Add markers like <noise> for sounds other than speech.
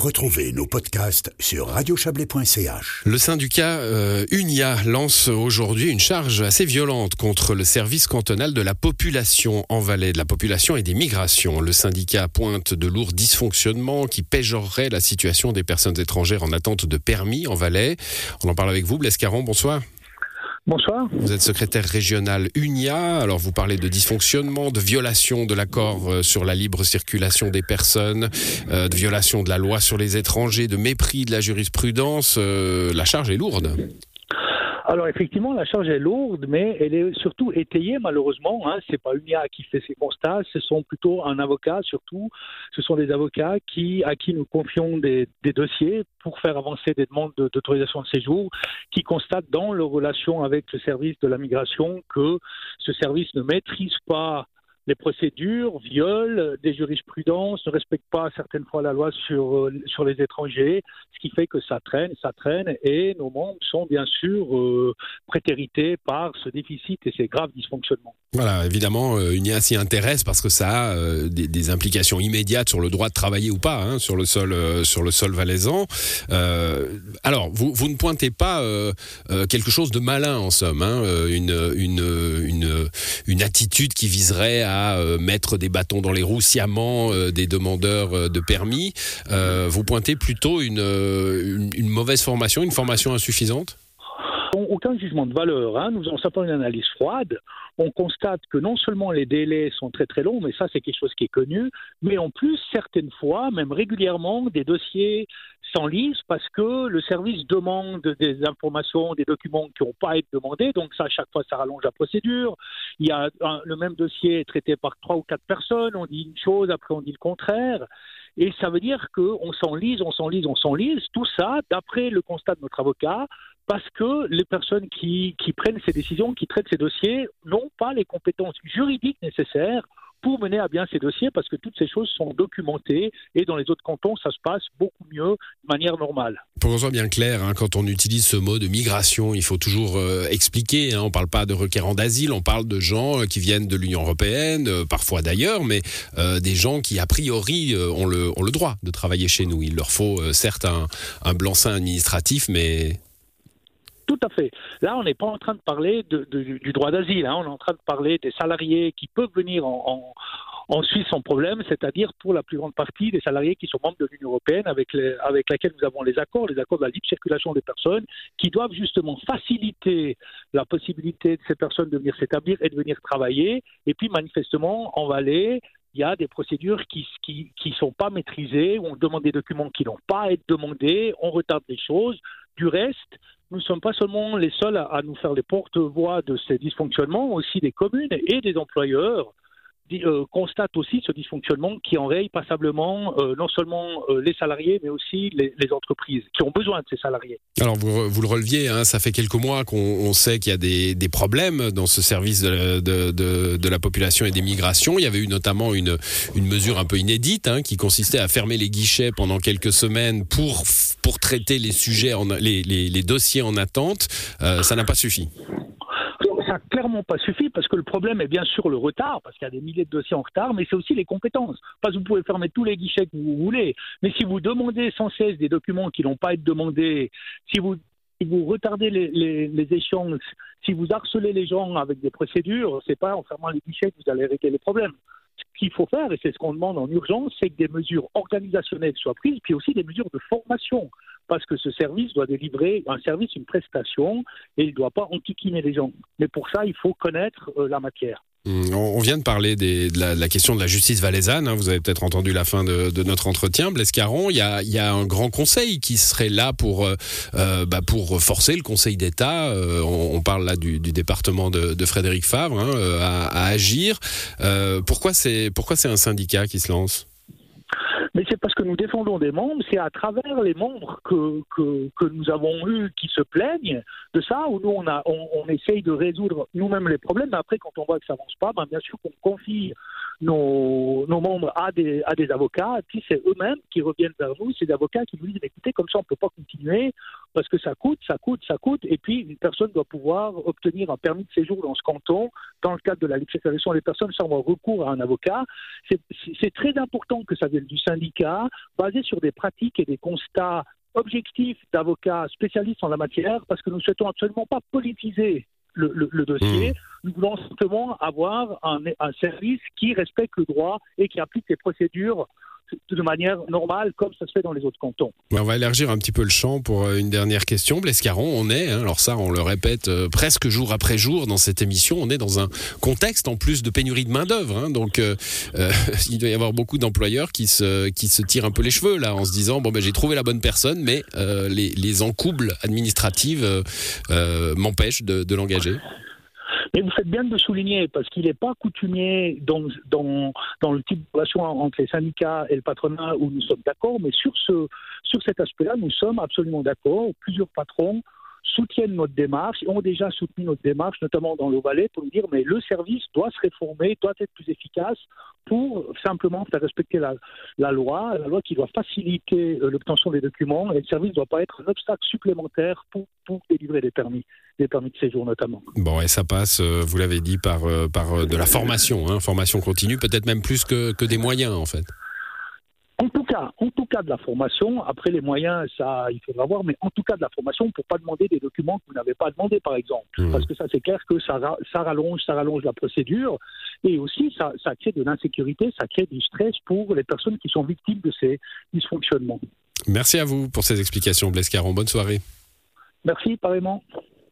Retrouvez nos podcasts sur radiochablais.ch. Le syndicat euh, UNIA lance aujourd'hui une charge assez violente contre le service cantonal de la population en Valais, de la population et des migrations. Le syndicat pointe de lourds dysfonctionnements qui péjoreraient la situation des personnes étrangères en attente de permis en Valais. On en parle avec vous, Blaise Caron, bonsoir. Bonsoir. Vous êtes secrétaire régional UNIA. Alors, vous parlez de dysfonctionnement, de violation de l'accord euh, sur la libre circulation des personnes, euh, de violation de la loi sur les étrangers, de mépris de la jurisprudence. Euh, la charge est lourde. Alors effectivement, la charge est lourde, mais elle est surtout étayée malheureusement. Hein. C'est pas UNIA qui fait ces constats, ce sont plutôt un avocat surtout. Ce sont des avocats qui à qui nous confions des, des dossiers pour faire avancer des demandes d'autorisation de, séjour, qui constatent dans leur relation avec le service de la migration que ce service ne maîtrise pas les procédures, violent des jurisprudences, ne respectent pas certaines fois la loi sur, euh, sur les étrangers, ce qui fait que ça traîne, ça traîne, et nos membres sont bien sûr euh, prétérités par ce déficit et ces graves dysfonctionnements. Voilà, évidemment, euh, UNIA s'y intéresse parce que ça a euh, des, implications immédiates sur le droit de travailler ou pas hein, sur le sol euh, sur le sol valaisan. alors, vous, vous ne pointez pas quelque chose de malin en somme, hein, une, une, une attitude qui viserait à mettre des bâtons dans les roues sciemment des demandeurs de permis. vous pointez plutôt une, une, mauvaise formation, une formation insuffisante? Aucun jugement de valeur. Hein. Nous avons simplement une analyse froide. On constate que non seulement les délais sont très très longs, mais ça c'est quelque chose qui est connu, mais en plus certaines fois, même régulièrement, des dossiers s'enlisent parce que le service demande des informations, des documents qui n'ont pas été demandés. Donc ça, à chaque fois, ça rallonge la procédure. Il y a le même dossier est traité par trois ou quatre personnes. On dit une chose, après on dit le contraire. Et ça veut dire qu'on s'enlise, on s'enlise, on s'enlise. Tout ça, d'après le constat de notre avocat, parce que les personnes qui, qui prennent ces décisions, qui traitent ces dossiers, n'ont pas les compétences juridiques nécessaires pour mener à bien ces dossiers parce que toutes ces choses sont documentées et dans les autres cantons, ça se passe beaucoup mieux de manière normale. Pour qu'on soit bien clair, hein, quand on utilise ce mot de migration, il faut toujours euh, expliquer. Hein, on ne parle pas de requérants d'asile, on parle de gens euh, qui viennent de l'Union européenne, euh, parfois d'ailleurs, mais des gens qui a priori ont le, ont le droit de travailler chez nous. Il leur faut certes un, un blanc-seing administratif, mais à fait. Là, on n'est pas en train de parler du droit d'asile, hein. on est en train de parler des salariés qui peuvent venir en, en en Suisse sans problème, c'est-à-dire pour la plus grande partie des salariés qui sont membres de l'Union européenne avec, laquelle nous avons les accords, les accords de la libre circulation des personnes, qui doivent justement faciliter la possibilité de ces personnes de venir s'établir et de venir travailler. Et puis manifestement, en Valais, il y a des procédures qui qui sont pas maîtrisées, on demande des documents qui n'ont pas à être demandés, on retarde les choses. Du reste, nous ne sommes pas seulement les seuls à, nous faire les porte-voix de ces dysfonctionnements, aussi des communes et des employeurs euh, constate aussi ce dysfonctionnement qui enraye passablement euh, non seulement euh, les salariés, mais aussi les, entreprises qui ont besoin de ces salariés. Alors vous, le releviez, hein, ça fait quelques mois qu'on sait qu'il y a des, problèmes dans ce service de, de, la population et des migrations. Il y avait eu notamment une, une mesure un peu inédite hein, qui consistait à fermer les guichets pendant quelques semaines pour, pour traiter les sujets, les, dossiers en attente. ça n'a pas suffi clairement pas suffi parce que le problème est bien sûr le retard, parce qu'il y a des milliers de dossiers en retard, mais c'est aussi les compétences. Parce que vous pouvez fermer tous les guichets que vous voulez, mais si vous demandez sans cesse des documents qui n'ont pas été demandés, si vous si vous retardez les, les, les, échanges, si vous harcelez les gens avec des procédures, c'est pas en fermant les guichets que vous allez régler les problèmes. Ce qu'il faut faire, et c'est ce qu'on demande en urgence, c'est que des mesures organisationnelles soient prises, puis aussi des mesures de formation parce que ce service doit délivrer un service, une prestation, et il ne doit pas enquiquiner les gens. Mais pour ça, il faut connaître euh, la matière. Mmh, on vient de parler de, la, question de la justice valaisanne. Hein. Vous avez peut-être entendu la fin de, notre entretien, Blaise Caron. Il y, a, un grand conseil qui serait là pour, euh, euh bah forcer le Conseil d'État. On, parle là du, département de, Frédéric Favre hein, à, agir. pourquoi c'est un syndicat qui se lance? Que nous défendons des membres, c'est à travers les membres que, que, nous avons eu qui se plaignent de ça, où nous on, a, on, essaye de résoudre nous-mêmes les problèmes, mais après quand on voit que ça avance pas, ben bien sûr qu'on confie nos, nos, membres à des, à des avocats, puis c'est eux-mêmes qui reviennent vers nous, ces avocats qui nous disent écoutez, comme ça on ne peut pas continuer, parce que ça coûte, ça coûte, ça coûte, et puis une personne doit pouvoir obtenir un permis de séjour dans ce canton, dans le cadre de la légalisation des personnes sans avoir recours à un avocat. C'est très important que ça vienne du syndicat, basé sur des pratiques et des constats objectifs d'avocats spécialistes en la matière, parce que nous ne souhaitons absolument pas politiser le, dossier. Mmh. Nous voulons simplement avoir un, un, service qui respecte le droit et qui applique les procédures de manière normale, comme ça se fait dans les autres cantons. On va élargir un petit peu le champ pour euh, une dernière question. Blescaron, on est, hein, alors ça, on le répète euh, presque jour après jour dans cette émission, on est dans un contexte en plus de pénurie de main-d'œuvre. Hein, donc, euh, <laughs> il doit y avoir beaucoup d'employeurs qui se, qui se tirent un peu les cheveux là en se disant bon, ben, j'ai trouvé la bonne personne, mais les, les encoubles administratives m'empêchent de l'engager. Mais vous faites bien de le souligner parce qu'il n'est pas coutumier dans, dans, dans, le type de relation entre les syndicats et le patronat où nous sommes d'accord, mais sur, ce, sur cet aspect-là, nous sommes absolument d'accord. Plusieurs patrons soutiennent notre démarche, ont déjà soutenu notre démarche, notamment dans le Valais, pour nous dire mais le service doit se réformer, doit être plus efficace pour simplement faire respecter la, loi, la loi qui doit faciliter euh, l'obtention des documents, et le service ne doit pas être un obstacle supplémentaire pour, pour délivrer des permis, des permis de séjour notamment. Bon, et ça passe, euh, vous l'avez dit, par, euh, par de la formation, hein, formation continue, peut-être même plus que, que des moyens en fait. En tout cas, en tout cas de la formation, après les moyens, ça, il faudra voir, mais en tout cas de la formation pour pas demander des documents que vous n'avez pas demandé, par exemple, mmh. parce que ça c'est clair que ça, ça rallonge, ça rallonge la procédure, et aussi ça, ça crée de l'insécurité, ça crée du stress pour les personnes qui sont victimes de ces dysfonctionnements. Merci à vous pour ces explications, Blaise Caron. Bonne soirée. Merci, pareillement.